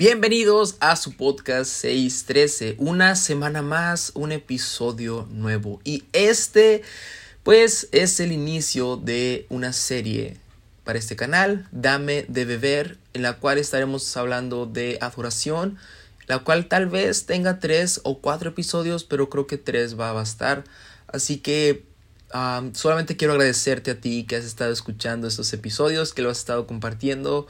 Bienvenidos a su podcast 613, una semana más, un episodio nuevo. Y este, pues, es el inicio de una serie para este canal, Dame de Beber, en la cual estaremos hablando de adoración, la cual tal vez tenga tres o cuatro episodios, pero creo que tres va a bastar. Así que solamente quiero agradecerte a ti que has estado escuchando estos episodios, que lo has estado compartiendo.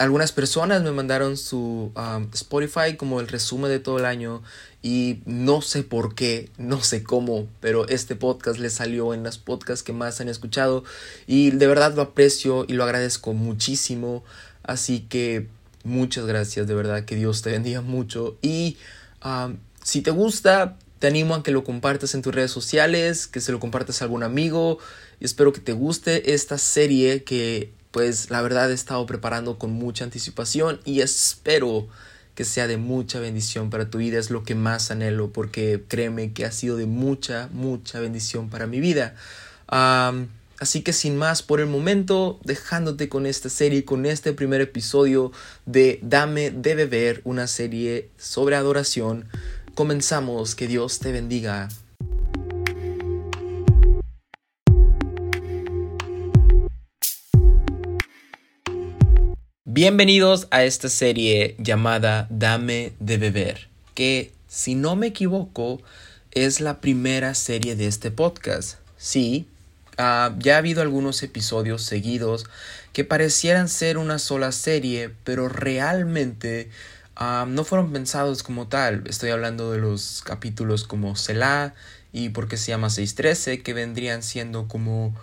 Algunas personas me mandaron su Spotify como el resumen de todo el año y no sé por qué, no sé cómo, pero este podcast le salió en las podcasts que más han escuchado y de verdad lo aprecio y lo agradezco muchísimo. Así que muchas gracias, de verdad, que Dios te bendiga mucho y si te gusta, te animo a que lo compartas en tus redes sociales, que se lo compartas a algún amigo. Y espero que te guste esta serie que pues la verdad he estado preparando con mucha anticipación y espero que sea de mucha bendición para tu vida. Es lo que más anhelo porque créeme que ha sido de mucha, mucha bendición para mi vida. así que sin más por el momento, dejándote con esta serie, con este primer episodio de Dame de Beber, una serie sobre adoración comenzamos. Que Dios te bendiga. Bienvenidos a esta serie llamada Dame de Beber, que si no me equivoco es la primera serie de este podcast. Sí, ah, ya ha habido algunos episodios seguidos que parecieran ser una sola serie, pero realmente no fueron pensados como tal. Estoy hablando de los capítulos como Selah y porque se llama 613, que vendrían siendo como,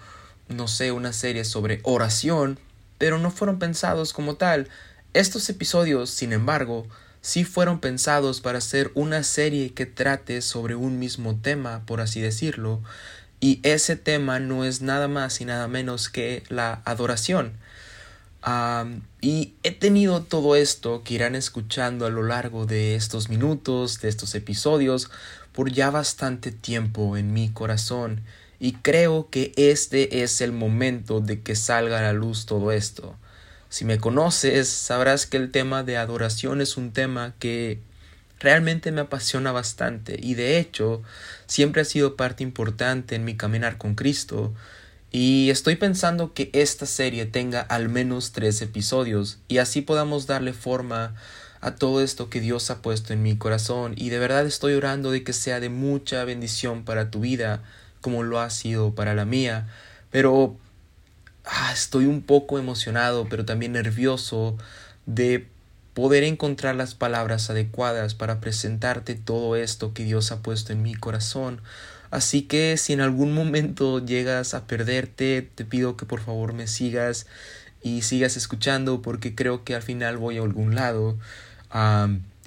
no sé, una serie sobre oración, pero no fueron pensados como tal. Estos episodios, sin embargo, sí fueron pensados para ser una serie que trate sobre un mismo tema, por así decirlo, y ese tema no es nada más y nada menos que la adoración y he tenido todo esto que irán escuchando a lo largo de estos minutos, de estos episodios, por ya bastante tiempo en mi corazón. Y creo que este es el momento de que salga a la luz todo esto. Si me conoces, sabrás que el tema de adoración es un tema que realmente me apasiona bastante y de hecho siempre ha sido parte importante en mi caminar con Cristo. Y estoy pensando que esta serie tenga al menos tres episodios y así podamos darle forma a todo esto que Dios ha puesto en mi corazón. Y de verdad estoy orando de que sea de mucha bendición para tu vida como lo ha sido para la mía. Pero ah, estoy un poco emocionado pero también nervioso de poder encontrar las palabras adecuadas para presentarte todo esto que Dios ha puesto en mi corazón Así que si en algún momento llegas a perderte, te pido que por favor me sigas y sigas escuchando porque creo que al final voy a algún lado.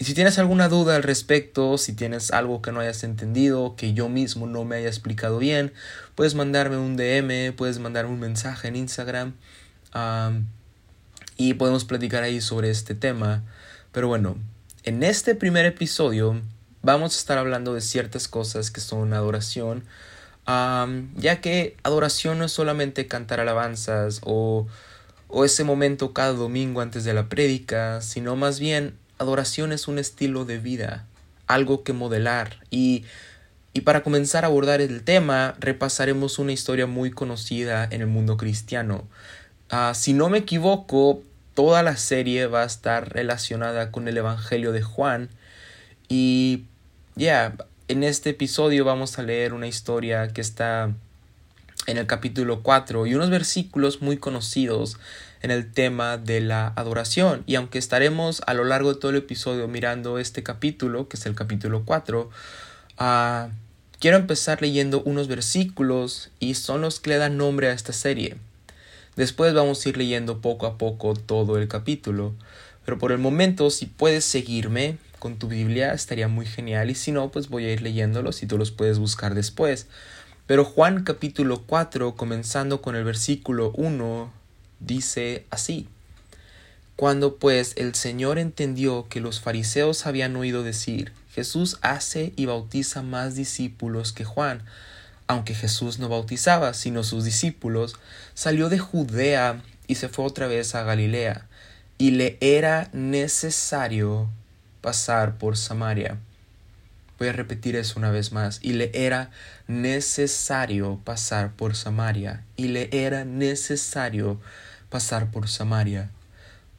Y si tienes alguna duda al respecto, si tienes algo que no hayas entendido, que yo mismo no me haya explicado bien, puedes mandarme un DM, puedes mandarme un mensaje en Instagram y podemos platicar ahí sobre este tema. Pero bueno, en este primer episodio vamos a estar hablando de ciertas cosas que son adoración, ya que adoración no es solamente cantar alabanzas o, o ese momento cada domingo antes de la prédica, sino más bien adoración es un estilo de vida, algo que modelar y y para comenzar a abordar el tema, repasaremos una historia muy conocida en el mundo cristiano. Ah, si no me equivoco, toda la serie va a estar relacionada con el Evangelio de Juan. Y ya, en este episodio vamos a leer una historia que está en el capítulo 4 y unos versículos muy conocidos en el tema de la adoración. Y aunque estaremos a lo largo de todo el episodio mirando este capítulo, que es el capítulo 4, ah, quiero empezar leyendo unos versículos y son los que le dan nombre a esta serie. Después vamos a ir leyendo poco a poco todo el capítulo. Pero por el momento, si puedes seguirme, con tu Biblia estaría muy genial y si no, pues voy a ir leyéndolos y tú los puedes buscar después. Pero Juan capítulo 4, comenzando con el versículo 1, dice así. Cuando pues el Señor entendió que los fariseos habían oído decir, Jesús hace y bautiza más discípulos que Juan, aunque Jesús no bautizaba, sino sus discípulos, salió de Judea y se fue otra vez a Galilea y le era necesario pasar por Samaria. Voy a repetir eso una vez más. Y le era necesario pasar por Samaria. Y le era necesario pasar por Samaria.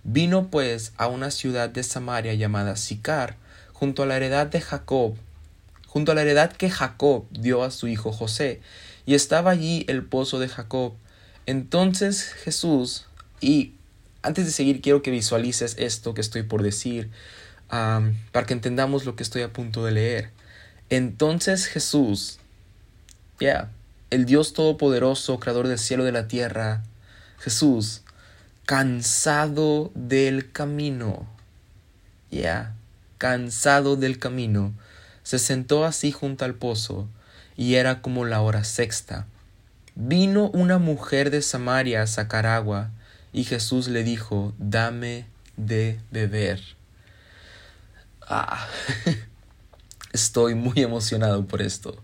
Vino pues a una ciudad de Samaria llamada Sicar, junto a la heredad de Jacob, junto a la heredad que Jacob dio a su hijo José, y estaba allí el pozo de Jacob. Entonces Jesús, y antes de seguir quiero que visualices esto que estoy por decir, para que entendamos lo que estoy a punto de leer. Entonces Jesús, ya, el Dios Todopoderoso, Creador del cielo y de la tierra, Jesús, cansado del camino, ya, cansado del camino, se sentó así junto al pozo, y era como la hora sexta. Vino una mujer de Samaria a sacar agua, y Jesús le dijo, dame de beber. Ah, estoy muy emocionado por esto.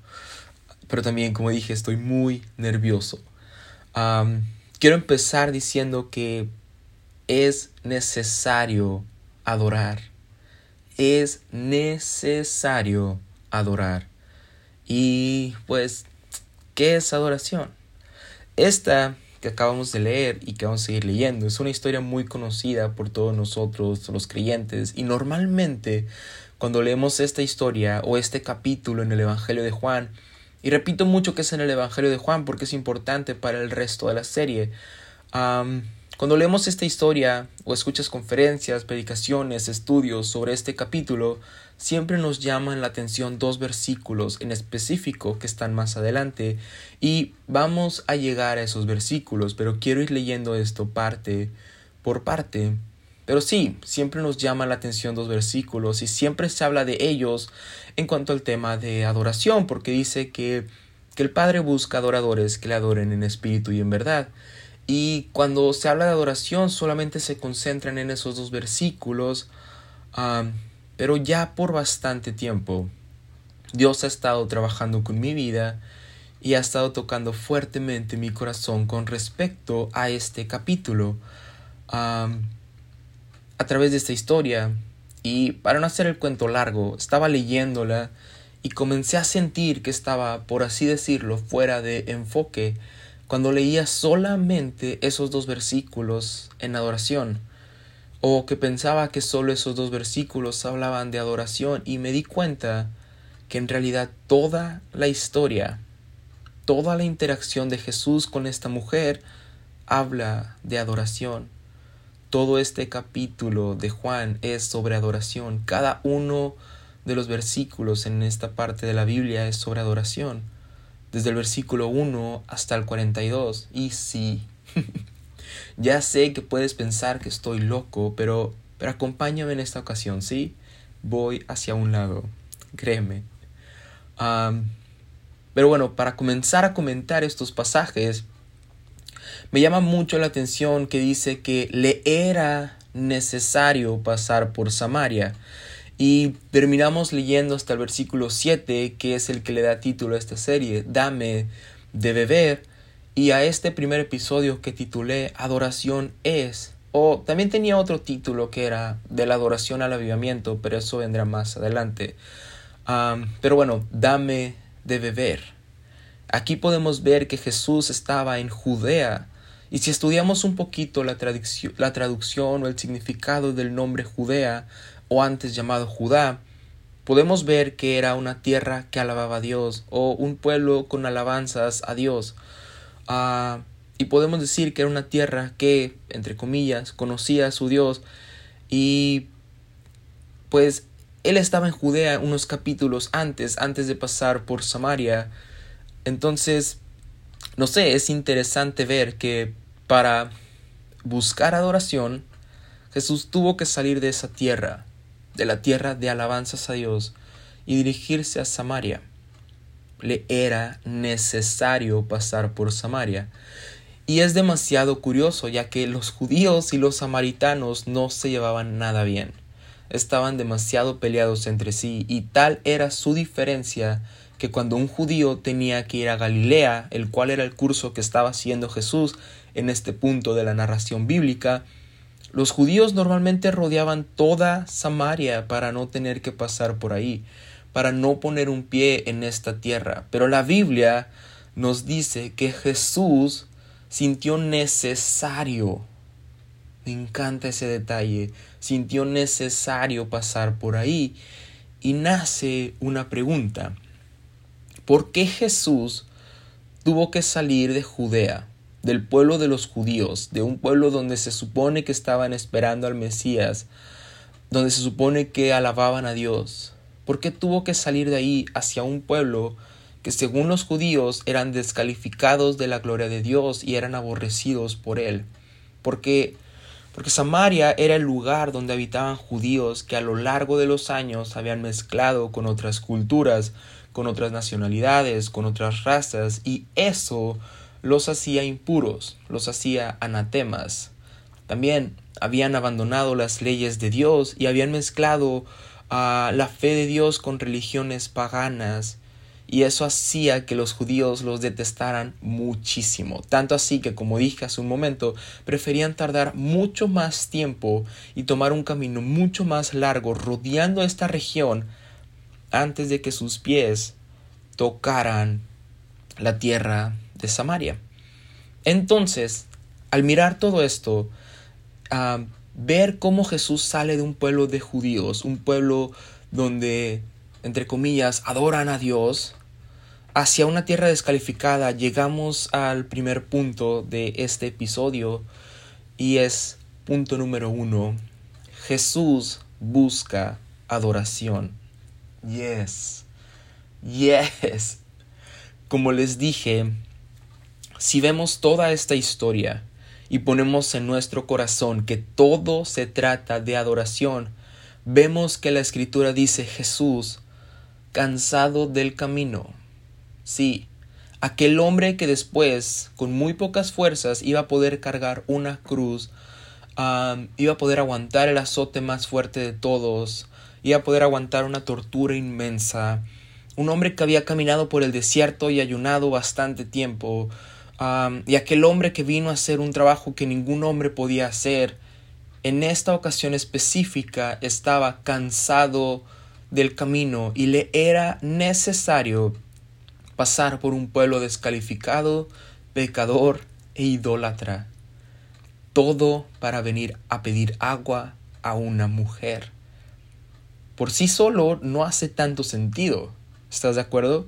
Pero también, como dije, estoy muy nervioso. Quiero empezar diciendo que es necesario adorar. Es necesario adorar. Y pues, ¿qué es adoración? Esta que acabamos de leer y que vamos a seguir leyendo. Es una historia muy conocida por todos nosotros, los creyentes, y normalmente cuando leemos esta historia o este capítulo en el Evangelio de Juan, y repito mucho que es en el Evangelio de Juan porque es importante para el resto de la serie, cuando leemos esta historia o escuchas conferencias, predicaciones, estudios sobre este capítulo, siempre nos llaman la atención dos versículos en específico que están más adelante y vamos a llegar a esos versículos, pero quiero ir leyendo esto parte por parte. Pero sí, siempre nos llama la atención dos versículos y siempre se habla de ellos en cuanto al tema de adoración, porque dice que, que el Padre busca adoradores que le adoren en espíritu y en verdad. Y cuando se habla de adoración solamente se concentran en esos dos versículos, pero ya por bastante tiempo Dios ha estado trabajando con mi vida y ha estado tocando fuertemente mi corazón con respecto a este capítulo a través de esta historia. Y para no hacer el cuento largo, estaba leyéndola y comencé a sentir que estaba, por así decirlo, fuera de enfoque cuando leía solamente esos dos versículos en adoración, o que pensaba que solo esos dos versículos hablaban de adoración, y me di cuenta que en realidad toda la historia, toda la interacción de Jesús con esta mujer habla de adoración. Todo este capítulo de Juan es sobre adoración. Cada uno de los versículos en esta parte de la Biblia es sobre adoración desde el versículo 1 hasta el 42. Y sí, ya sé que puedes pensar que estoy loco, pero, pero acompáñame en esta ocasión, ¿sí? Voy hacia un lado, créeme. pero bueno, para comenzar a comentar estos pasajes, me llama mucho la atención que dice que le era necesario pasar por Samaria. Y terminamos leyendo hasta el versículo 7, que es el que le da título a esta serie, Dame de beber. Y a este primer episodio que titulé Adoración es. O también tenía otro título que era De la adoración al avivamiento, pero eso vendrá más adelante. pero bueno, dame de beber. Aquí podemos ver que Jesús estaba en Judea. Y si estudiamos un poquito la, la traducción o el significado del nombre Judea, o antes llamado Judá, podemos ver que era una tierra que alababa a Dios o un pueblo con alabanzas a Dios. Ah, y podemos decir que era una tierra que, entre comillas, conocía a su Dios y pues él estaba en Judea unos capítulos antes, antes de pasar por Samaria. Entonces, no sé, es interesante ver que para buscar adoración, Jesús tuvo que salir de esa tierra de la tierra de alabanzas a Dios y dirigirse a Samaria. Le era necesario pasar por Samaria. Y es demasiado curioso, ya que los judíos y los samaritanos no se llevaban nada bien. Estaban demasiado peleados entre sí, y tal era su diferencia que cuando un judío tenía que ir a Galilea, el cual era el curso que estaba haciendo Jesús en este punto de la narración bíblica, Los judíos normalmente rodeaban toda Samaria para no tener que pasar por ahí, para no poner un pie en esta tierra. Pero la Biblia nos dice que Jesús sintió necesario, me encanta ese detalle, sintió necesario pasar por ahí y nace una pregunta. ¿Por qué Jesús tuvo que salir de Judea, del pueblo de los judíos, de un pueblo donde se supone que estaban esperando al Mesías, donde se supone que alababan a Dios? ¿Por qué tuvo que salir de ahí hacia un pueblo que según los judíos eran descalificados de la gloria de Dios y eran aborrecidos por él? Porque porque Samaria era el lugar donde habitaban judíos que a lo largo de los años habían mezclado con otras culturas, con otras nacionalidades, con otras razas, y eso los hacía impuros, los hacía anatemas. También habían abandonado las leyes de Dios y habían mezclado a la fe de Dios con religiones paganas y eso hacía que los judíos los detestaran muchísimo. Tanto así que, como dije hace un momento, preferían tardar mucho más tiempo y tomar un camino mucho más largo rodeando esta región antes de que sus pies tocaran la tierra de Samaria. Entonces, al mirar todo esto, a ver cómo Jesús sale de un pueblo de judíos, un pueblo donde, entre comillas, adoran a Dios, hacia una tierra descalificada, llegamos al primer punto de este episodio y es punto número uno. Jesús busca adoración. Yes. Yes. Como les dije, si vemos toda esta historia y ponemos en nuestro corazón que todo se trata de adoración, vemos que la escritura dice Jesús, cansado del camino, Sí, aquel hombre que después, con muy pocas fuerzas, iba a poder cargar una cruz, iba a poder aguantar el azote más fuerte de todos, iba a poder aguantar una tortura inmensa, un hombre que había caminado por el desierto y ayunado bastante tiempo, y aquel hombre que vino a hacer un trabajo que ningún hombre podía hacer, en esta ocasión específica estaba cansado del camino y le era necesario pasar por un pueblo descalificado, pecador e idólatra. Todo para venir a pedir agua a una mujer. Por sí solo no hace tanto sentido. ¿Estás de acuerdo?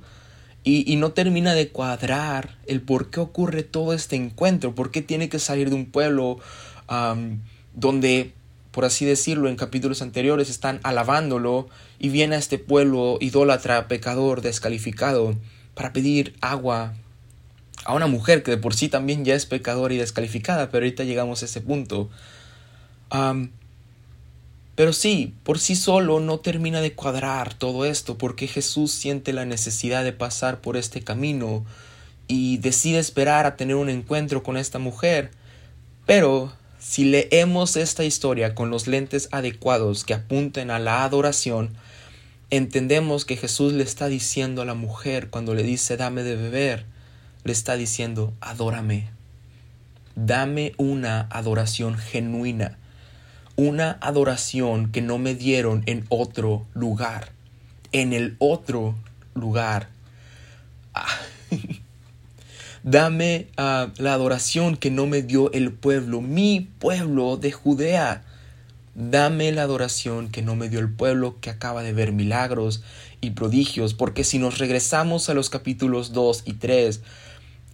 Y, no termina de cuadrar el por qué ocurre todo este encuentro, por qué tiene que salir de un pueblo donde, por así decirlo, en capítulos anteriores están alabándolo y viene a este pueblo idólatra, pecador, descalificado para pedir agua a una mujer que de por sí también ya es pecadora y descalificada, pero ahorita llegamos a ese punto. Pero sí, por sí solo no termina de cuadrar todo esto, porque Jesús siente la necesidad de pasar por este camino y decide esperar a tener un encuentro con esta mujer. Pero si leemos esta historia con los lentes adecuados que apunten a la adoración, entendemos que Jesús le está diciendo a la mujer cuando le dice dame de beber, le está diciendo adórame. Dame una adoración genuina, una adoración que no me dieron en otro lugar, en el otro lugar. Ah. Dame ah, la adoración que no me dio el pueblo, mi pueblo de Judea. Dame la adoración que no me dio el pueblo que acaba de ver milagros y prodigios, porque si nos regresamos a los capítulos 2 y 3,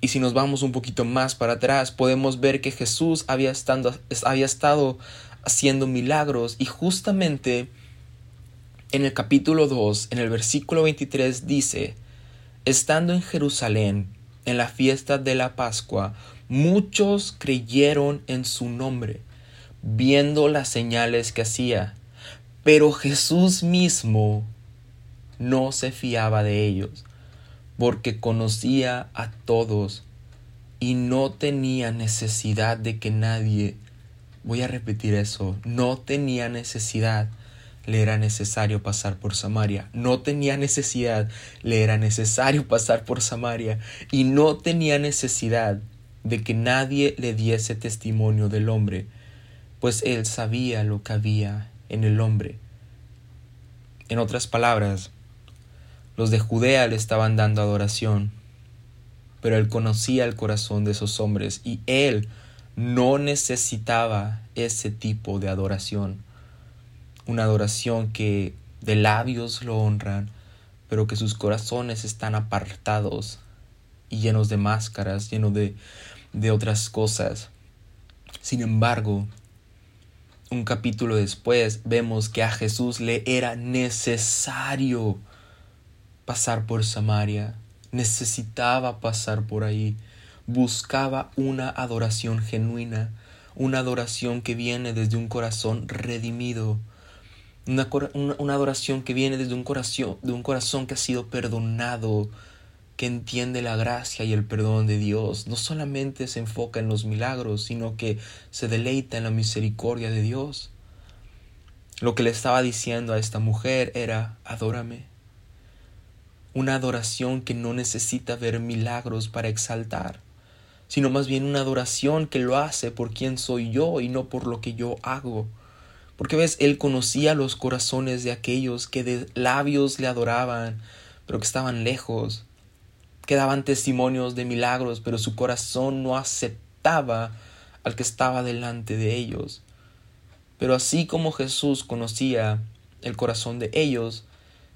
y si nos vamos un poquito más para atrás, podemos ver que Jesús había, estando, había estado haciendo milagros y justamente en el capítulo 2, en el versículo 23 dice, estando en Jerusalén, en la fiesta de la Pascua, muchos creyeron en su nombre viendo las señales que hacía. Pero Jesús mismo no se fiaba de ellos, porque conocía a todos y no tenía necesidad de que nadie, voy a repetir eso, no tenía necesidad, le era necesario pasar por Samaria, no tenía necesidad, le era necesario pasar por Samaria. Y no tenía necesidad de que nadie le diese testimonio del hombre, pues él sabía lo que había en el hombre. En otras palabras, los de Judea le estaban dando adoración, pero él conocía el corazón de esos hombres y él no necesitaba ese tipo de adoración. Una adoración que de labios lo honran, pero que sus corazones están apartados y llenos de máscaras, llenos de, de otras cosas. Sin embargo, un capítulo después vemos que a Jesús le era necesario pasar por Samaria, necesitaba pasar por ahí, buscaba una adoración genuina, una adoración que viene desde un corazón redimido, una, una, adoración que viene desde un corazón, de un corazón que ha sido perdonado, que entiende la gracia y el perdón de Dios. No solamente se enfoca en los milagros, sino que se deleita en la misericordia de Dios. Lo que le estaba diciendo a esta mujer era, adórame. Una adoración que no necesita ver milagros para exaltar, sino más bien una adoración que lo hace por quien soy yo y no por lo que yo hago. Porque ves, él conocía los corazones de aquellos que de labios le adoraban, pero que estaban lejos, que daban testimonios de milagros, pero su corazón no aceptaba al que estaba delante de ellos. Pero así como Jesús conocía el corazón de ellos,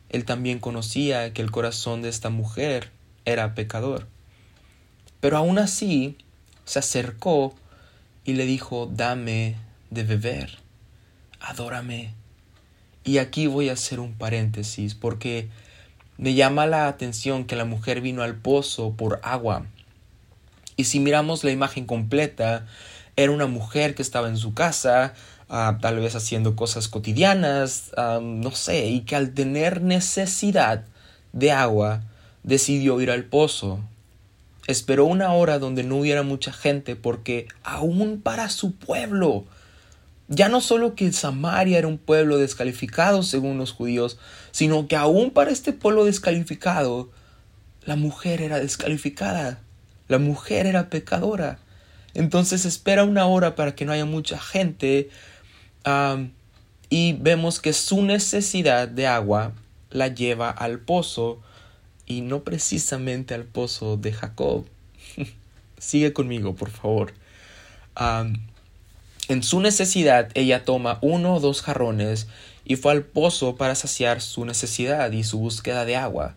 él también conocía que el corazón de esta mujer era pecador. Pero aún así se acercó y le dijo, dame de beber adórame. Y aquí voy a hacer un paréntesis porque me llama la atención que la mujer vino al pozo por agua. Y si miramos la imagen completa, era una mujer que estaba en su casa, ah, tal vez haciendo cosas cotidianas, no sé, y que al tener necesidad de agua, decidió ir al pozo. Esperó una hora donde no hubiera mucha gente porque aún para su pueblo ya no solo que Samaria era un pueblo descalificado según los judíos, sino que aún para este pueblo descalificado, la mujer era descalificada, la mujer era pecadora. Entonces espera una hora para que no haya mucha gente y vemos que su necesidad de agua la lleva al pozo y no precisamente al pozo de Jacob. Sigue conmigo, por favor. En su necesidad ella toma uno o dos jarrones y fue al pozo para saciar su necesidad y su búsqueda de agua.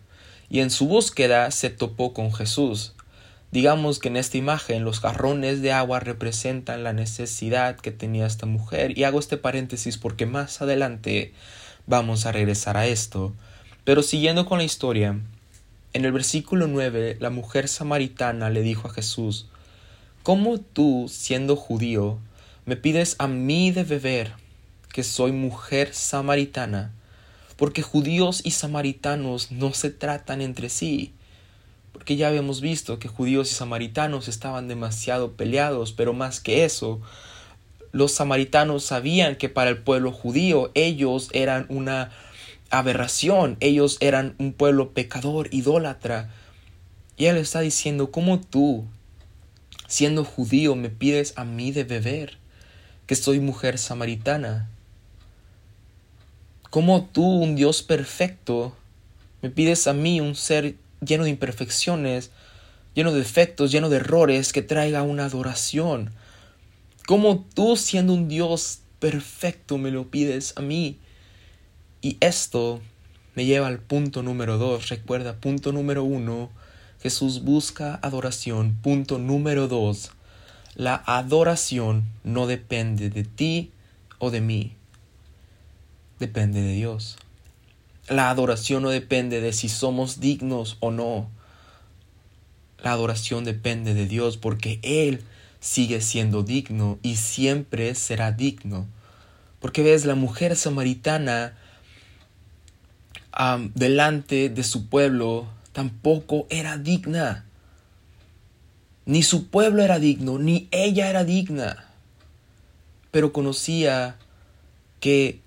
Y en su búsqueda se topó con Jesús. Digamos que en esta imagen los jarrones de agua representan la necesidad que tenía esta mujer. Y hago este paréntesis porque más adelante vamos a regresar a esto. Pero siguiendo con la historia, en el versículo 9 la mujer samaritana le dijo a Jesús, ¿Cómo tú, siendo judío, me pides a mí de beber, que soy mujer samaritana, porque judíos y samaritanos no se tratan entre sí, porque ya habíamos visto que judíos y samaritanos estaban demasiado peleados, pero más que eso, los samaritanos sabían que para el pueblo judío ellos eran una aberración, ellos eran un pueblo pecador, idólatra. Y él está diciendo, ¿cómo tú, siendo judío, me pides a mí de beber? que soy mujer samaritana. ¿Cómo tú, un Dios perfecto, me pides a mí, un ser lleno de imperfecciones, lleno de defectos, lleno de errores, que traiga una adoración? ¿Cómo tú, siendo un Dios perfecto, me lo pides a mí? Y esto me lleva al punto número dos. Recuerda, punto número uno, Jesús busca adoración. Punto número dos, la adoración no depende de ti o de mí, depende de Dios. La adoración no depende de si somos dignos o no. La adoración depende de Dios porque Él sigue siendo digno y siempre será digno. Porque ves, la mujer samaritana delante de su pueblo tampoco era digna. Ni su pueblo era digno, ni ella era digna. Pero conocía que,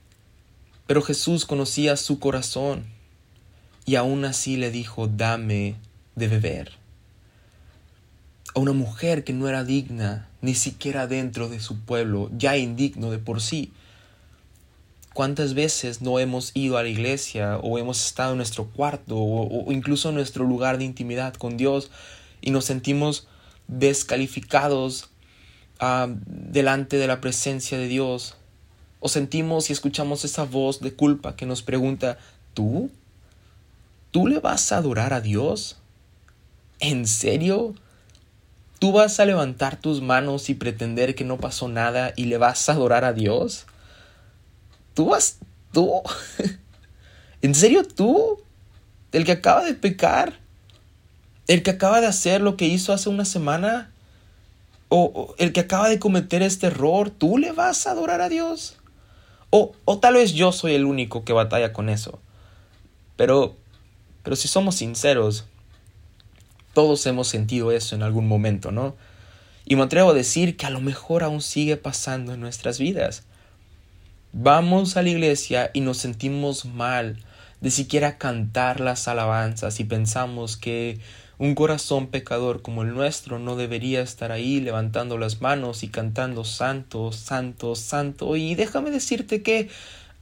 pero Jesús conocía su corazón y aún así le dijo, dame de beber. A una mujer que no era digna, ni siquiera dentro de su pueblo, ya indigno de por sí. ¿Cuántas veces no hemos ido a la iglesia o hemos estado en nuestro cuarto o, incluso en nuestro lugar de intimidad con Dios y nos sentimos descalificados ah, delante de la presencia de Dios? O sentimos y escuchamos esa voz de culpa que nos pregunta, ¿tú? ¿Tú le vas a adorar a Dios? ¿En serio? ¿Tú vas a levantar tus manos y pretender que no pasó nada y le vas a adorar a Dios? ¿Tú vas? ¿Tú? ¿En serio tú? ¿El que acaba de pecar? ¿El que acaba de hacer lo que hizo hace una semana? ¿O, el que acaba de cometer este error? ¿Tú le vas a adorar a Dios? O, o tal vez yo soy el único que batalla con eso. Pero, pero si somos sinceros, todos hemos sentido eso en algún momento, ¿no? Y me atrevo a decir que a lo mejor aún sigue pasando en nuestras vidas. Vamos a la iglesia y nos sentimos mal de siquiera cantar las alabanzas y pensamos que un corazón pecador como el nuestro no debería estar ahí levantando las manos y cantando santo, santo, santo. Y déjame decirte que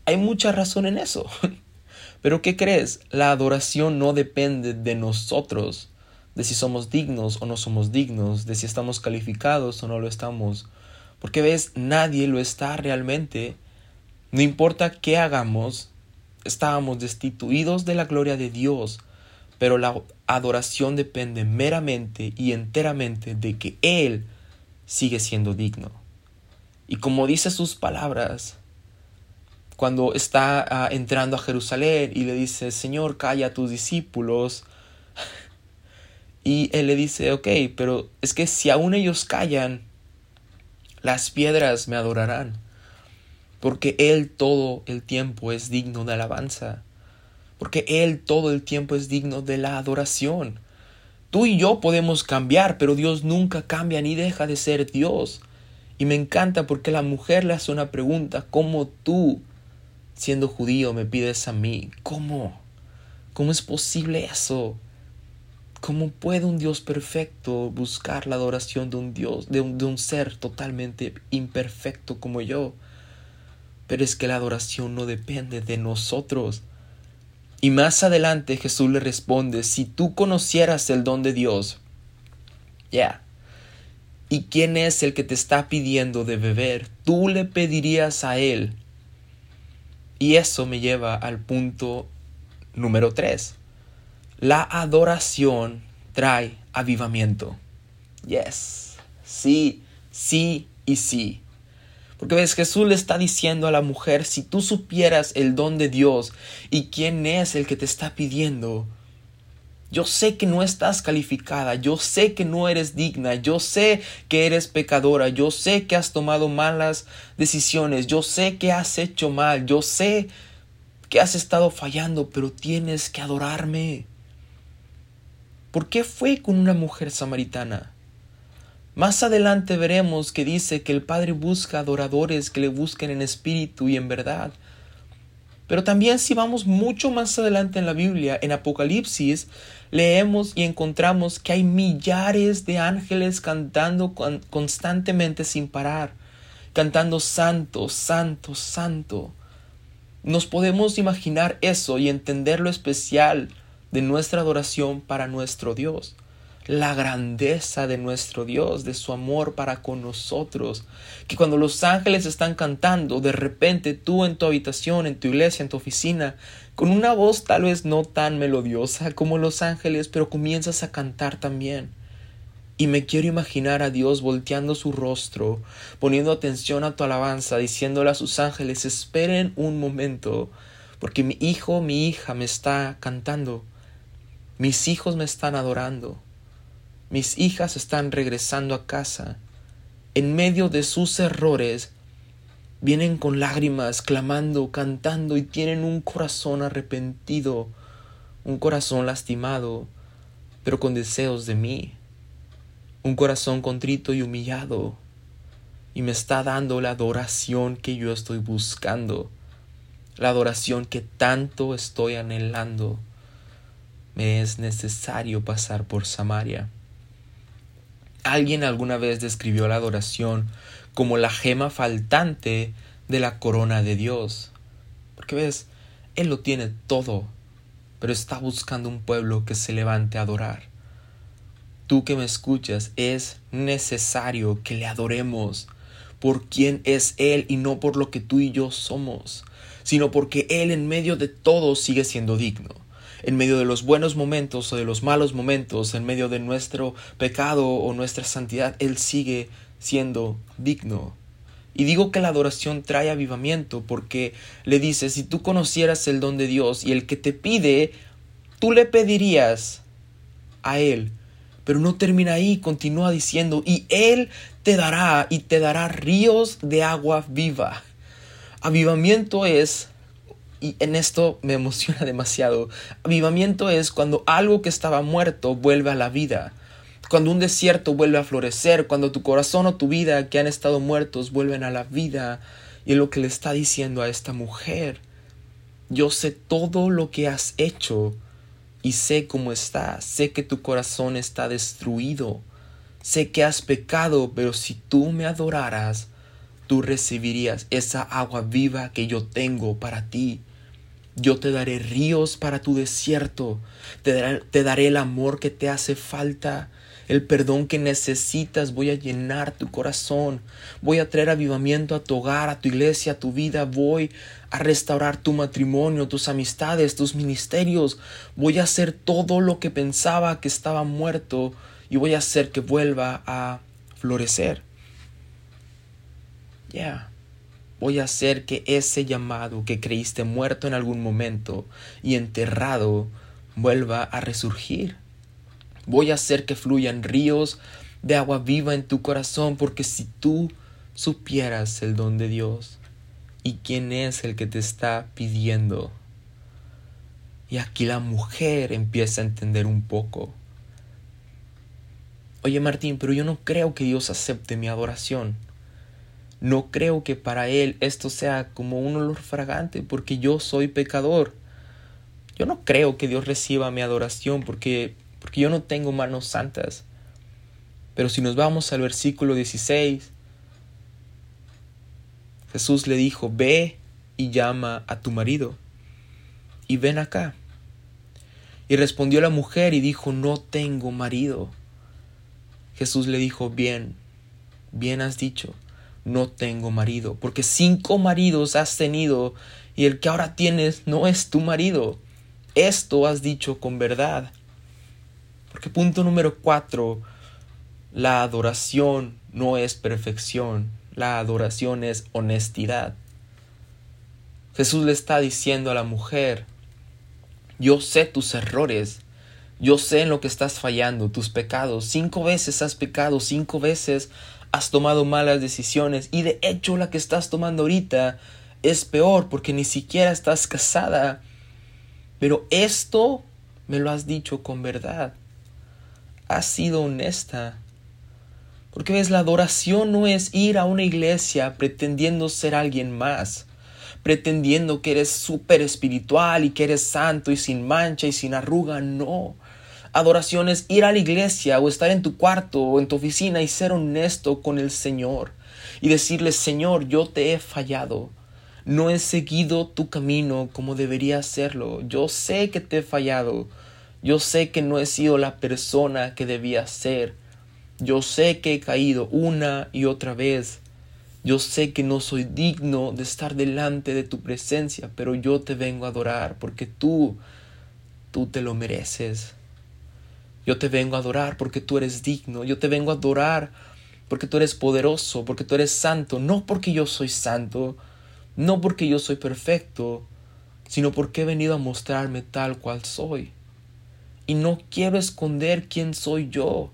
hay mucha razón en eso. Pero ¿qué crees? La adoración no depende de nosotros de si somos dignos o no somos dignos, de si estamos calificados o no lo estamos. Porque ves, nadie lo está realmente. No importa qué hagamos, estábamos destituidos de la gloria de Dios, pero la adoración depende meramente y enteramente de que Él sigue siendo digno. Y como dice sus palabras, cuando está ah, entrando a Jerusalén y le dice, Señor, calla a tus discípulos, y él le dice, ok, pero es que si aún ellos callan, las piedras me adorarán, porque Él todo el tiempo es digno de alabanza, porque Él todo el tiempo es digno de la adoración. Tú y yo podemos cambiar, pero Dios nunca cambia ni deja de ser Dios. Y me encanta porque la mujer le hace una pregunta, ¿cómo tú, siendo judío, me pides a mí? ¿Cómo? ¿Cómo es posible eso? ¿Cómo puede un Dios perfecto buscar la adoración de un Dios, de un, ser totalmente imperfecto como yo? Pero es que la adoración no depende de nosotros. Y más adelante Jesús le responde, si tú conocieras el don de Dios, ya, ¿y quién es el que te está pidiendo de beber? Tú le pedirías a Él. Y eso me lleva al punto número 3 la adoración trae avivamiento. Yes. Sí, sí y sí. Porque ves, Jesús le está diciendo a la mujer, si tú supieras el don de Dios y quién es el que te está pidiendo, yo sé que no estás calificada, yo sé que no eres digna, yo sé que eres pecadora, yo sé que has tomado malas decisiones, yo sé que has hecho mal, yo sé que has estado fallando, pero tienes que adorarme. ¿Por qué fue con una mujer samaritana? Más adelante veremos que dice que el Padre busca adoradores que le busquen en espíritu y en verdad. Pero también si vamos mucho más adelante en la Biblia, en Apocalipsis, leemos y encontramos que hay millares de ángeles cantando constantemente sin parar, cantando santo, santo, santo. Nos podemos imaginar eso y entender lo especial de nuestra adoración para nuestro Dios, la grandeza de nuestro Dios, de su amor para con nosotros, que cuando los ángeles están cantando, de repente tú en tu habitación, en tu iglesia, en tu oficina, con una voz tal vez no tan melodiosa como los ángeles, pero comienzas a cantar también. Y me quiero imaginar a Dios volteando su rostro, poniendo atención a tu alabanza, diciéndole a sus ángeles, esperen un momento, porque mi hijo, mi hija me está cantando. Mis hijos me están adorando. Mis hijas están regresando a casa. En medio de sus errores, vienen con lágrimas, clamando, cantando y tienen un corazón arrepentido, un corazón lastimado, pero con deseos de mí. Un corazón contrito y humillado. Y me está dando la adoración que yo estoy buscando, la adoración que tanto estoy anhelando me es necesario pasar por Samaria. Alguien alguna vez describió la adoración como la gema faltante de la corona de Dios. Porque ves, Él lo tiene todo, pero está buscando un pueblo que se levante a adorar. Tú que me escuchas, es necesario que le adoremos por quien es Él y no por lo que tú y yo somos, sino porque Él en medio de todo sigue siendo digno. En medio de los buenos momentos o de los malos momentos, en medio de nuestro pecado o nuestra santidad, Él sigue siendo digno. Y digo que la adoración trae avivamiento porque le dice, si tú conocieras el don de Dios y el que te pide, tú le pedirías a Él. Pero no termina ahí, continúa diciendo, y Él te dará y te dará ríos de agua viva. Avivamiento es, y en esto me emociona demasiado, avivamiento es cuando algo que estaba muerto vuelve a la vida cuando un desierto vuelve a florecer, cuando tu corazón o tu vida que han estado muertos vuelven a la vida. Y es lo que le está diciendo a esta mujer. Yo sé todo lo que has hecho y sé cómo estás. Sé que tu corazón está destruido. Sé que has pecado, pero si tú me adoraras, tú recibirías esa agua viva que yo tengo para ti. Yo te daré ríos para tu desierto. Te daré, el amor que te hace falta el perdón que necesitas. Voy a llenar tu corazón. Voy a traer avivamiento a tu hogar, a tu iglesia, a tu vida. Voy a restaurar tu matrimonio, tus amistades, tus ministerios. Voy a hacer todo lo que pensaba que estaba muerto y voy a hacer que vuelva a florecer. Ya. Voy a hacer que ese llamado que creíste muerto en algún momento y enterrado vuelva a resurgir. Voy a hacer que fluyan ríos de agua viva en tu corazón, porque si tú supieras el don de Dios y quién es el que te está pidiendo. Y aquí la mujer empieza a entender un poco. Oye Martín, pero yo no creo que Dios acepte mi adoración. No creo que para Él esto sea como un olor fragante, porque yo soy pecador. Yo no creo que Dios reciba mi adoración, porque porque yo no tengo manos santas. Pero si nos vamos al versículo 16, Jesús le dijo, ve y llama a tu marido, y ven acá. Y respondió la mujer y dijo, no tengo marido. Jesús le dijo, bien, bien has dicho, no tengo marido, porque cinco maridos has tenido y el que ahora tienes no es tu marido. Esto has dicho con verdad. Porque punto número cuatro, la adoración no es perfección, la adoración es honestidad. Jesús le está diciendo a la mujer, yo sé tus errores, yo sé en lo que estás fallando, tus pecados. Cinco veces has pecado, cinco veces has tomado malas decisiones y de hecho la que estás tomando ahorita es peor porque ni siquiera estás casada. Pero esto me lo has dicho con verdad has sido honesta. Porque ves, la adoración no es ir a una iglesia pretendiendo ser alguien más, pretendiendo que eres súper espiritual y que eres santo y sin mancha y sin arruga, no. Adoración es ir a la iglesia o estar en tu cuarto o en tu oficina y ser honesto con el Señor y decirle, Señor, yo te he fallado. No he seguido tu camino como debería hacerlo. Yo sé que te he fallado. Yo sé que no he sido la persona que debía ser. Yo sé que he caído una y otra vez. Yo sé que no soy digno de estar delante de tu presencia, pero yo te vengo a adorar porque tú, tú te lo mereces. Yo te vengo a adorar porque tú eres digno. Yo te vengo a adorar porque tú eres poderoso, porque tú eres santo, no porque yo soy santo, no porque yo soy perfecto, sino porque he venido a mostrarme tal cual soy y no quiero esconder quién soy yo.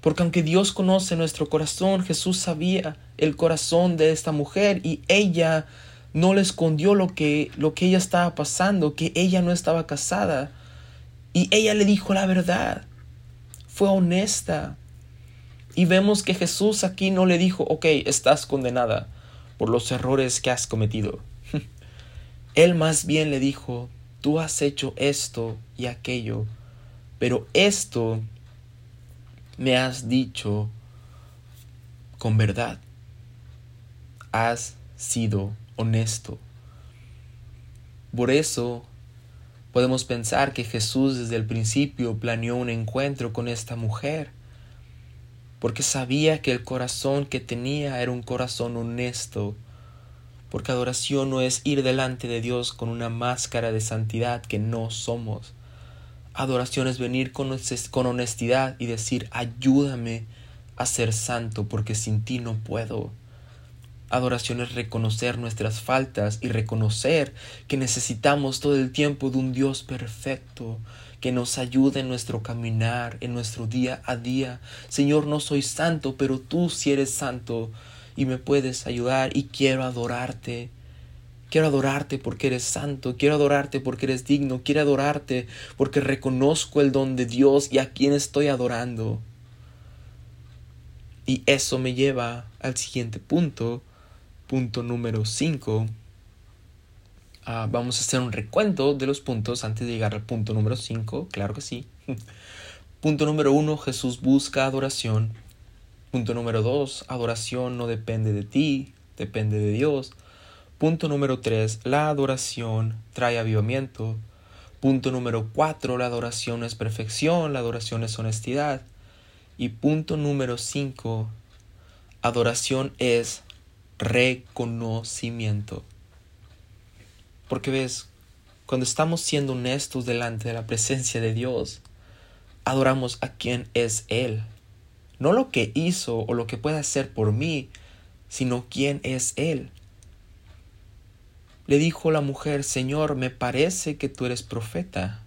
Porque aunque Dios conoce nuestro corazón, Jesús sabía el corazón de esta mujer y ella no le escondió lo que, lo que ella estaba pasando, que ella no estaba casada. Y ella le dijo la verdad. Fue honesta. Y vemos que Jesús aquí no le dijo, ok, estás condenada por los errores que has cometido. Él más bien le dijo, tú has hecho esto y aquello, pero esto me has dicho con verdad. Has sido honesto. Por eso podemos pensar que Jesús desde el principio planeó un encuentro con esta mujer, porque sabía que el corazón que tenía era un corazón honesto, porque adoración no es ir delante de Dios con una máscara de santidad que no somos. Adoración es venir con, honestidad y decir, ayúdame a ser santo porque sin ti no puedo. Adoración es reconocer nuestras faltas y reconocer que necesitamos todo el tiempo de un Dios perfecto que nos ayude en nuestro caminar, en nuestro día a día. Señor, no soy santo, pero tú sí eres santo y me puedes ayudar y quiero adorarte. Quiero adorarte porque eres santo, quiero adorarte porque eres digno, quiero adorarte porque reconozco el don de Dios y a quien estoy adorando. Y eso me lleva al siguiente punto, punto número 5. Ah, vamos a hacer un recuento de los puntos antes de llegar al punto número 5, claro que sí. punto número 1, Jesús busca adoración. Punto número 2, adoración no depende de ti, depende de Dios. Punto número 3, la adoración trae avivamiento. Punto número 4, la adoración es perfección, la adoración es honestidad. Y punto número 5, adoración es reconocimiento. Porque ves, cuando estamos siendo honestos delante de la presencia de Dios, adoramos a quien es Él. No lo que hizo o lo que puede hacer por mí, sino quién es Él. Le dijo la mujer, Señor, me parece que tú eres profeta.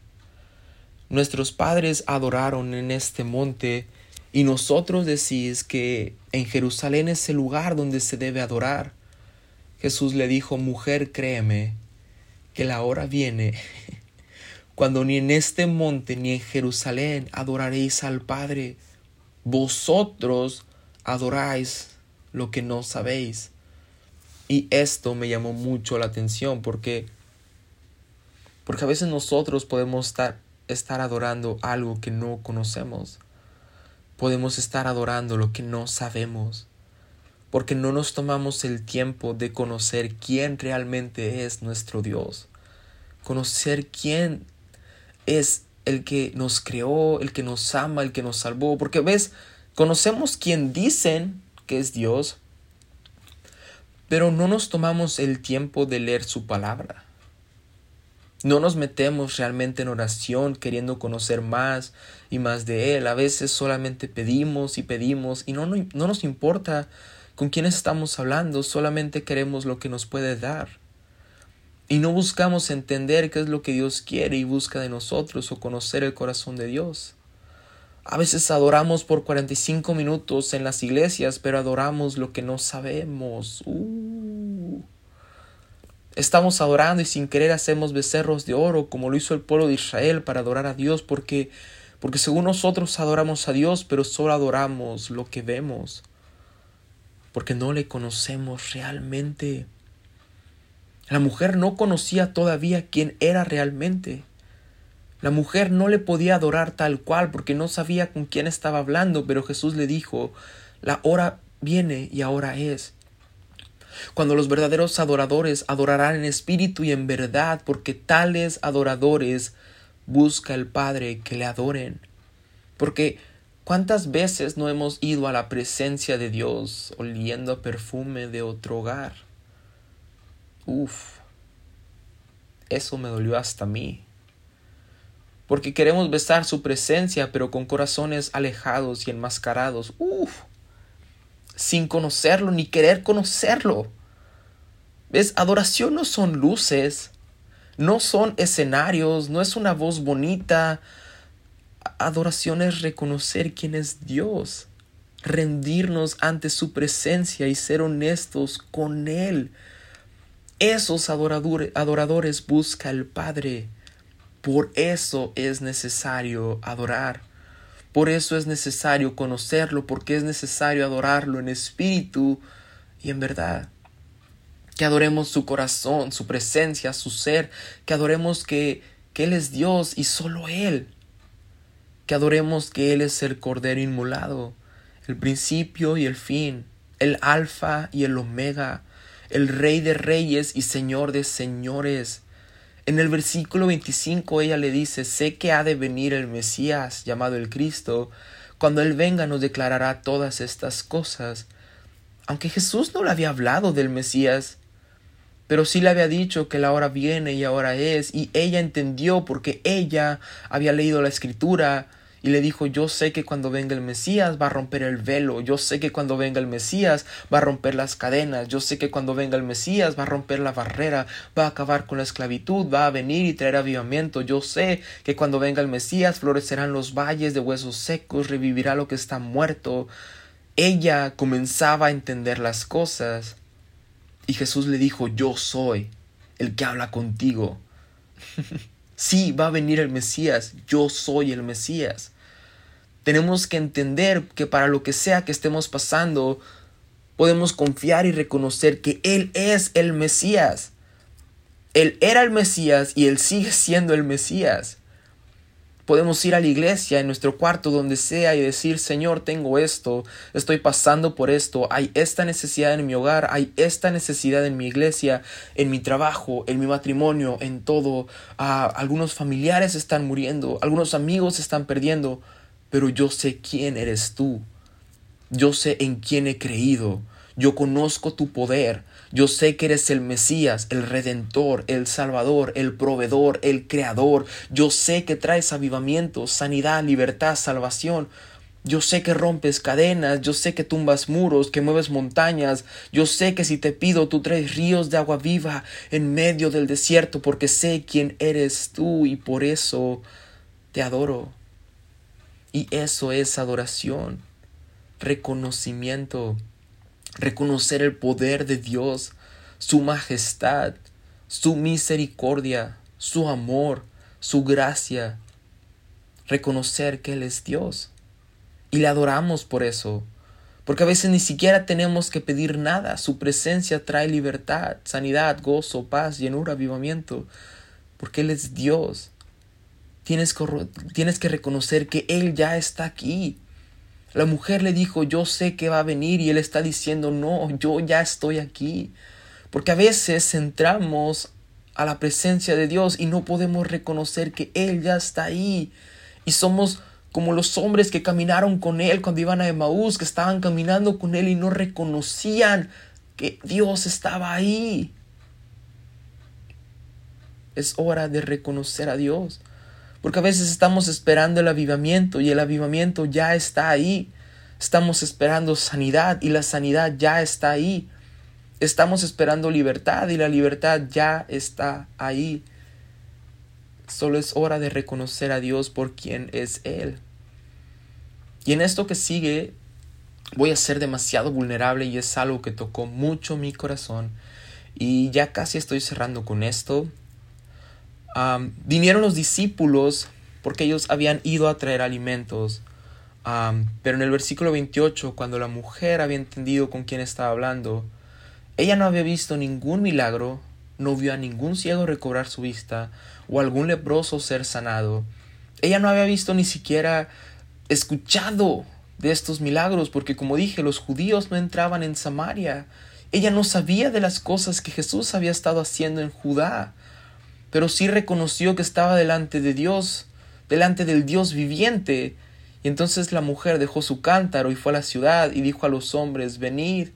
Nuestros padres adoraron en este monte y nosotros decís que en Jerusalén es el lugar donde se debe adorar. Jesús le dijo, mujer, créeme, que la hora viene cuando ni en este monte ni en Jerusalén adoraréis al Padre. Vosotros adoráis lo que no sabéis. Y esto me llamó mucho la atención porque porque a veces nosotros podemos estar, estar adorando algo que no conocemos podemos estar adorando lo que no sabemos, porque no nos tomamos el tiempo de conocer quién realmente es nuestro Dios, conocer quién es el que nos creó, el que nos ama, el que nos salvó, porque ves, conocemos quién dicen que es Dios, pero no nos tomamos el tiempo de leer su palabra. No nos metemos realmente en oración queriendo conocer más y más de Él. A veces solamente pedimos y pedimos y no, no, nos importa con quién estamos hablando, solamente queremos lo que nos puede dar. Y no buscamos entender qué es lo que Dios quiere y busca de nosotros o conocer el corazón de Dios. A veces adoramos por 45 minutos en las iglesias, pero adoramos lo que no sabemos. Uh. Estamos adorando y sin querer hacemos becerros de oro como lo hizo el pueblo de Israel para adorar a Dios porque porque según nosotros adoramos a Dios, pero solo adoramos lo que vemos, porque no le conocemos realmente. La mujer no conocía todavía quién era realmente. La mujer no le podía adorar tal cual porque no sabía con quién estaba hablando, pero Jesús le dijo, la hora viene y ahora es cuando los verdaderos adoradores adorarán en espíritu y en verdad, porque tales adoradores busca el Padre que le adoren. Porque ¿cuántas veces no hemos ido a la presencia de Dios oliendo a perfume de otro hogar? Uf, eso me dolió hasta mí. Porque queremos besar su presencia, pero con corazones alejados y enmascarados. Uf, sin conocerlo ni querer conocerlo. ¿Ves? Adoración no son luces, no son escenarios, no es una voz bonita. Adoración es reconocer quién es Dios, rendirnos ante su presencia y ser honestos con Él. Esos adoradores, busca el Padre. Por eso es necesario adorar. Por eso es necesario conocerlo, porque es necesario adorarlo en espíritu y en verdad. Que adoremos su corazón, su presencia, su ser, que adoremos que, que Él es Dios y solo Él. que adoremos que Él es el Cordero inmolado, el principio y el fin, el alfa y el omega, el Rey de reyes y Señor de señores. En el versículo 25 ella le dice, sé que ha de venir el Mesías, llamado el Cristo, cuando Él venga nos declarará todas estas cosas. Aunque Jesús no le había hablado del Mesías, pero sí le había dicho que la hora viene y ahora es, y ella entendió porque ella había leído la escritura y le dijo, yo sé que cuando venga el Mesías va a romper el velo, yo sé que cuando venga el Mesías va a romper las cadenas, yo sé que cuando venga el Mesías va a romper la barrera, va a acabar con la esclavitud, va a venir y traer avivamiento, yo sé que cuando venga el Mesías florecerán los valles de huesos secos, revivirá lo que está muerto. Ella comenzaba a entender las cosas y Jesús le dijo, yo soy el que habla contigo. sí, va a venir el Mesías, yo soy el Mesías. Tenemos que entender que para lo que sea que estemos pasando, podemos confiar y reconocer que Él es el Mesías. Él era el Mesías y Él sigue siendo el Mesías. Podemos ir a la iglesia, en nuestro cuarto, donde sea, y decir, Señor, tengo esto, estoy pasando por esto, hay esta necesidad en mi hogar, hay esta necesidad en mi iglesia, en mi trabajo, en mi matrimonio, en todo. Ah, algunos familiares están muriendo, algunos amigos están perdiendo pero yo sé quién eres tú. Yo sé en quién he creído. Yo conozco tu poder. Yo sé que eres el Mesías, el Redentor, el Salvador, el Proveedor, el Creador. Yo sé que traes avivamiento, sanidad, libertad, salvación. Yo sé que rompes cadenas, yo sé que tumbas muros, que mueves montañas, yo sé que si te pido tú traes ríos de agua viva en medio del desierto, porque sé quién eres tú y por eso te adoro. Y eso es adoración, reconocimiento, reconocer el poder de Dios, su majestad, su misericordia, su amor, su gracia, reconocer que Él es Dios. Y le adoramos por eso, porque a veces ni siquiera tenemos que pedir nada, su presencia trae libertad, sanidad, gozo, paz, llenura, avivamiento, porque Él es Dios. Tienes que, reconocer que Él ya está aquí. La mujer le dijo, yo sé que va a venir y Él está diciendo, no, yo ya estoy aquí. Porque a veces entramos a la presencia de Dios y no podemos reconocer que Él ya está ahí. Y somos como los hombres que caminaron con Él cuando iban a Emaús, que estaban caminando con Él y no reconocían que Dios estaba ahí. Es hora de reconocer a Dios. Porque a veces estamos esperando el avivamiento y el avivamiento ya está ahí. Estamos esperando sanidad y la sanidad ya está ahí. Estamos esperando libertad y la libertad ya está ahí. Solo es hora de reconocer a Dios por quien es Él. Y en esto que sigue voy a ser demasiado vulnerable y es algo que tocó mucho mi corazón. Y ya casi estoy cerrando con esto vinieron los discípulos porque ellos habían ido a traer alimentos. pero en el versículo 28, cuando la mujer había entendido con quién estaba hablando, ella no había visto ningún milagro, no vio a ningún ciego recobrar su vista o algún leproso ser sanado. Ella no había visto ni siquiera escuchado de estos milagros, porque como dije, los judíos no entraban en Samaria. Ella no sabía de las cosas que Jesús había estado haciendo en Judá pero sí reconoció que estaba delante de Dios, delante del Dios viviente. Y entonces la mujer dejó su cántaro y fue a la ciudad y dijo a los hombres, venid,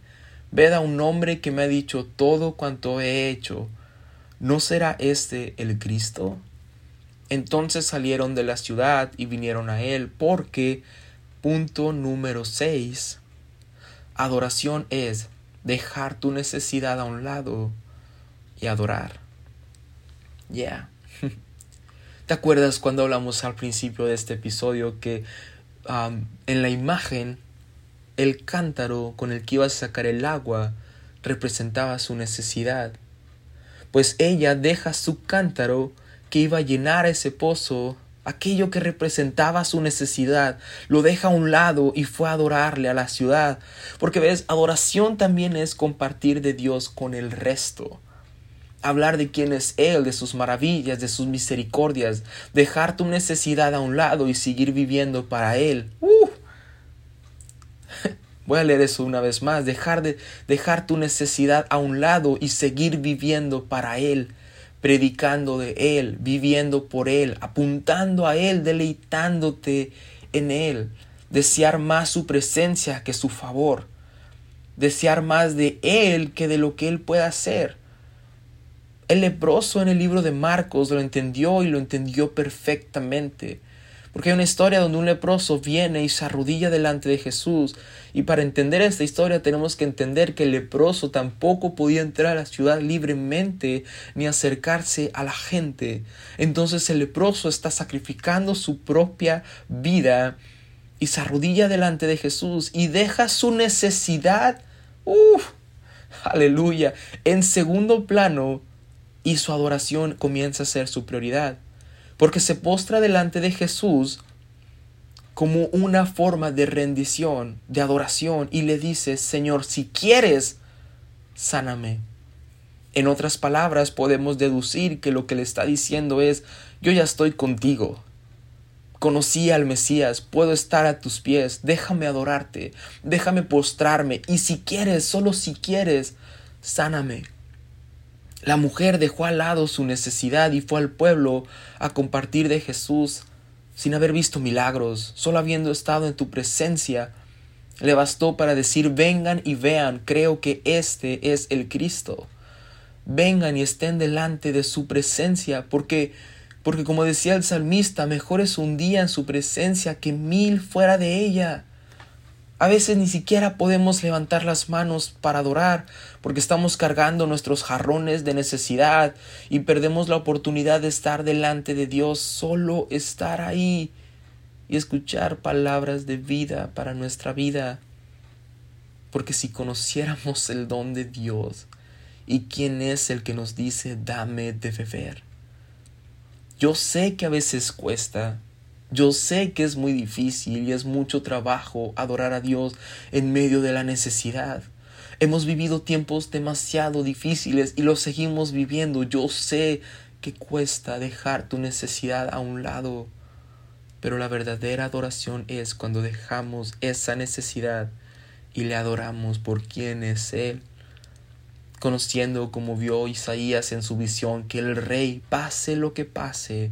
ved a un hombre que me ha dicho todo cuanto he hecho. ¿No será este el Cristo? Entonces salieron de la ciudad y vinieron a él, porque, punto número 6, adoración es dejar tu necesidad a un lado y adorar. Yeah. ¿Te acuerdas cuando hablamos al principio de este episodio que um, en la imagen el cántaro con el que iba a sacar el agua representaba su necesidad? Pues ella deja su cántaro que iba a llenar ese pozo, aquello que representaba su necesidad, lo deja a un lado y fue a adorarle a la ciudad. Porque ves, adoración también es compartir de Dios con el resto. Hablar de quién es Él, de sus maravillas, de sus misericordias, dejar tu necesidad a un lado y seguir viviendo para Él. ¡Uh! Voy a leer eso una vez más, dejar de dejar tu necesidad a un lado y seguir viviendo para Él, predicando de Él, viviendo por Él, apuntando a Él, deleitándote en Él, desear más su presencia que su favor, desear más de Él que de lo que Él pueda hacer. El leproso en el libro de Marcos lo entendió y lo entendió perfectamente. Porque hay una historia donde un leproso viene y se arrodilla delante de Jesús. Y para entender esta historia tenemos que entender que el leproso tampoco podía entrar a la ciudad libremente ni acercarse a la gente. Entonces el leproso está sacrificando su propia vida y se arrodilla delante de Jesús y deja su necesidad. Uf, aleluya. En segundo plano y su adoración comienza a ser su prioridad, porque se postra delante de Jesús como una forma de rendición, de adoración, y le dice, Señor, si quieres, sáname. En otras palabras, podemos deducir que lo que le está diciendo es, yo ya estoy contigo. Conocí al Mesías, puedo estar a tus pies, déjame adorarte, déjame postrarme, y si quieres, solo si quieres, sáname. La mujer dejó al lado su necesidad y fue al pueblo a compartir de Jesús sin haber visto milagros, solo habiendo estado en tu presencia. Le bastó para decir vengan y vean, creo que este es el Cristo. Vengan y estén delante de su presencia, porque porque como decía el salmista, mejor es un día en su presencia que mil fuera de ella. A veces ni siquiera podemos levantar las manos para adorar porque estamos cargando nuestros jarrones de necesidad y perdemos la oportunidad de estar delante de Dios, solo estar ahí y escuchar palabras de vida para nuestra vida. Porque si conociéramos el don de Dios y quién es el que nos dice dame de beber. Yo sé que a veces cuesta, yo sé que es muy difícil y es mucho trabajo adorar a Dios en medio de la necesidad. Hemos vivido tiempos demasiado difíciles y los seguimos viviendo. Yo sé que cuesta dejar tu necesidad a un lado. Pero la verdadera adoración es cuando dejamos esa necesidad y le adoramos por quien es Él. Conociendo como vio Isaías en su visión que el rey, pase lo que pase,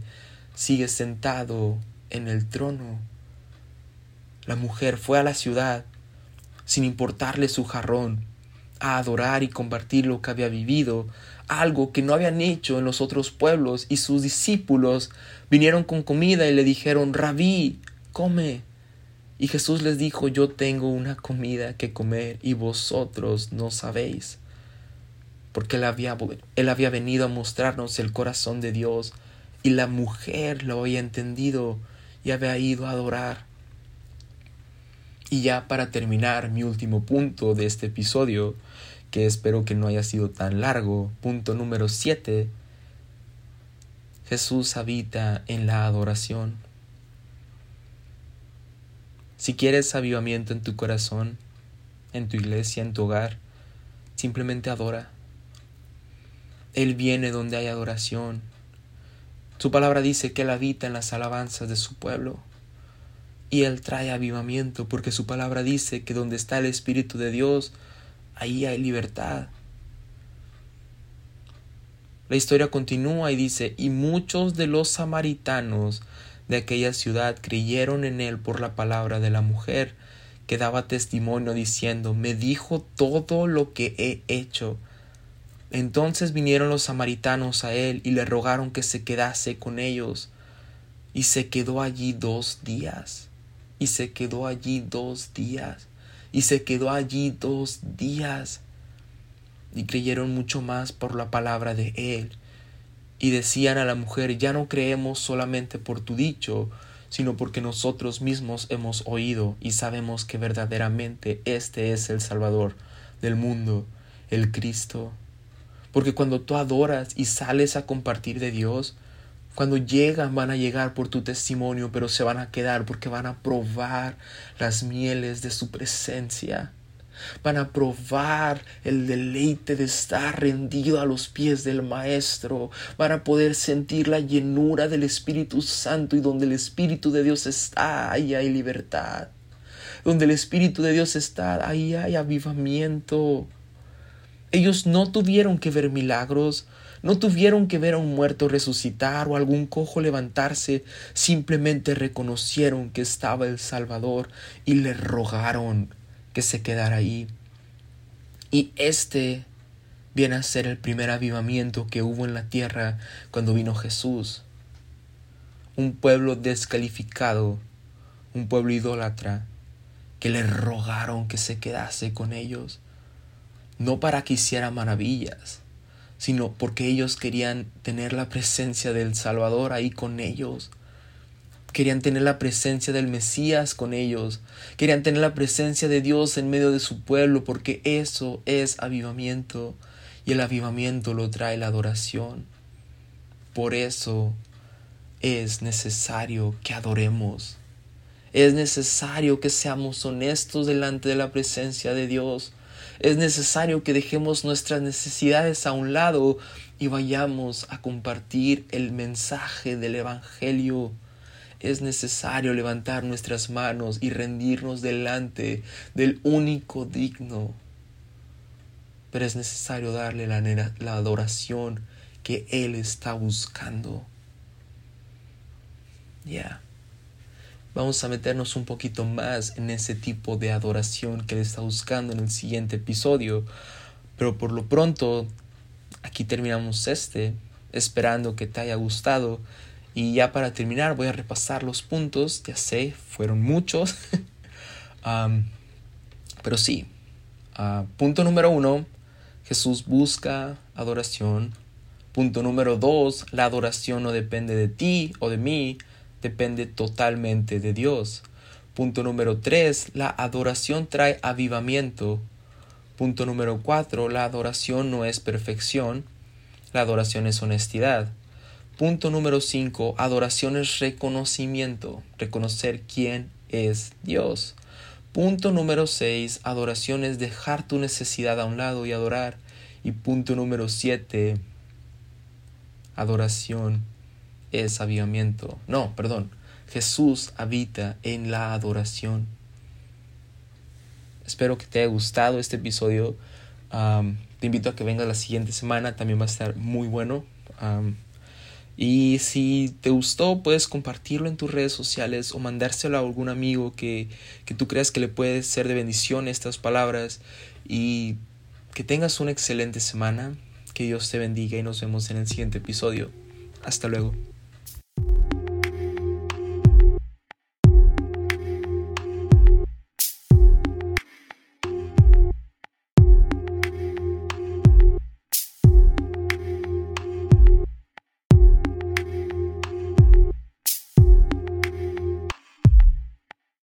sigue sentado en el trono. La mujer fue a la ciudad, sin importarle su jarrón, a adorar y compartir lo que había vivido, algo que no habían hecho en los otros pueblos, y sus discípulos vinieron con comida y le dijeron, Rabí, come. Y Jesús les dijo, yo tengo una comida que comer y vosotros no sabéis. Porque él había, él había venido a mostrarnos el corazón de Dios y la mujer lo había entendido y había ido a adorar. Y ya para terminar mi último punto de este episodio, que espero que no haya sido tan largo, punto número 7, Jesús habita en la adoración. Si quieres avivamiento en tu corazón, en tu iglesia, en tu hogar, simplemente adora. Él viene donde hay adoración, su palabra dice que Él habita en las alabanzas de su pueblo. Y Él trae avivamiento porque su palabra dice que donde está el Espíritu de Dios, ahí hay libertad. La historia continúa y dice, y muchos de los samaritanos de aquella ciudad creyeron en él por la palabra de la mujer, que daba testimonio diciendo, me dijo todo lo que he hecho. Entonces vinieron los samaritanos a él y le rogaron que se quedase con ellos. Y se quedó allí dos días. Y se quedó allí dos días. Y se quedó allí dos días. Y creyeron mucho más por la palabra de él. Y decían a la mujer, ya no creemos solamente por tu dicho, sino porque nosotros mismos hemos oído y sabemos que verdaderamente este es el Salvador del mundo, el Cristo porque cuando tú adoras y sales a compartir de Dios, cuando llegan van a llegar por tu testimonio, pero se van a quedar porque van a probar las mieles de su presencia. van a probar el deleite de estar rendido a los pies del Maestro, van a poder sentir la llenura del Espíritu Santo y donde el Espíritu de Dios está, ahí hay libertad. Donde el Espíritu de Dios está, ahí hay avivamiento. Ellos no tuvieron que ver milagros, no tuvieron que ver a un muerto resucitar o algún cojo levantarse, simplemente reconocieron que estaba el Salvador y le rogaron que se quedara ahí. Y este viene a ser el primer avivamiento que hubo en la tierra cuando vino Jesús. Un pueblo descalificado, un pueblo idólatra, que le rogaron que se quedase con ellos, no para que hiciera maravillas, sino porque ellos querían tener la presencia del Salvador ahí con ellos. Querían tener la presencia del Mesías con ellos. Querían tener la presencia de Dios en medio de su pueblo, porque eso es avivamiento. Y el avivamiento lo trae la adoración. Por eso es necesario que adoremos. Es necesario que seamos honestos delante de la presencia de Dios. Es necesario que dejemos nuestras necesidades a un lado y vayamos a compartir el mensaje del Evangelio. Es necesario levantar nuestras manos y rendirnos delante del único digno. Pero es necesario darle la, adoración que Él está buscando. Ya. Vamos a meternos un poquito más en ese tipo de adoración que Él está buscando en el siguiente episodio. Pero por lo pronto, aquí terminamos este, esperando que te haya gustado. Y ya para terminar voy a repasar los puntos, ya sé, fueron muchos. pero sí, ah, punto número uno, Jesús busca adoración. Punto número dos, la adoración no depende de ti o de mí, depende totalmente de Dios. Punto número 3. La adoración trae avivamiento. Punto número 4. La adoración no es perfección. La adoración es honestidad. Punto número 5. Adoración es reconocimiento. Reconocer quién es Dios. Punto número 6. Adoración es dejar tu necesidad a un lado y adorar. Y punto número 7. Adoración es avivamiento. No, perdón. Jesús habita en la adoración. Espero que te haya gustado este episodio. te invito a que vengas la siguiente semana. También va a estar muy bueno. y si te gustó, puedes compartirlo en tus redes sociales o mandárselo a algún amigo que, que tú creas que le puede ser de bendición estas palabras. Y que tengas una excelente semana. Que Dios te bendiga y nos vemos en el siguiente episodio. Hasta luego.